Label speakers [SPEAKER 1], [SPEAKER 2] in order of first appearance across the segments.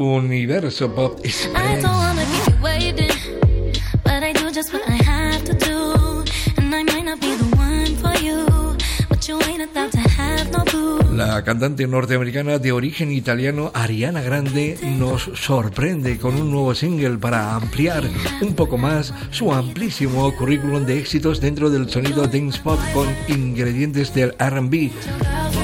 [SPEAKER 1] Universo Pop Express. La cantante norteamericana de origen italiano Ariana Grande nos sorprende con un nuevo single para ampliar un poco más su amplísimo currículum de éxitos dentro del sonido dance pop con ingredientes del R&B.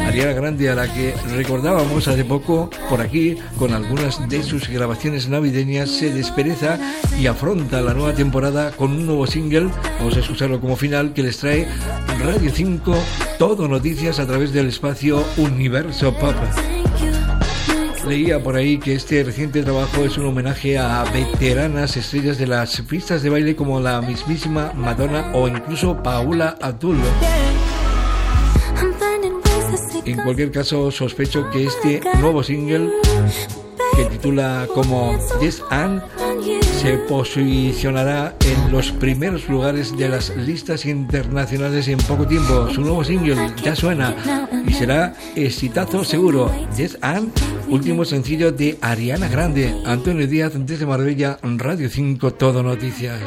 [SPEAKER 1] Ariana Grande a la que recordábamos hace poco por aquí con algunas de sus grabaciones navideñas se despereza y afronta la nueva temporada con un nuevo single, vamos a escucharlo como final, que les trae Radio 5, todo noticias a través del espacio Universo Pop. Leía por ahí que este reciente trabajo es un homenaje a veteranas estrellas de las pistas de baile como la mismísima Madonna o incluso Paula Abdul. En cualquier caso, sospecho que este nuevo single, que titula como Yes and, se posicionará en los primeros lugares de las listas internacionales en poco tiempo. Su nuevo single ya suena y será exitazo seguro. Yes and, último sencillo de Ariana Grande, Antonio Díaz desde Marbella, Radio 5, Todo Noticias.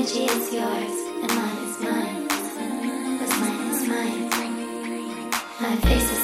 [SPEAKER 1] energy is yours and mine is mine. Mine is mine.
[SPEAKER 2] My face is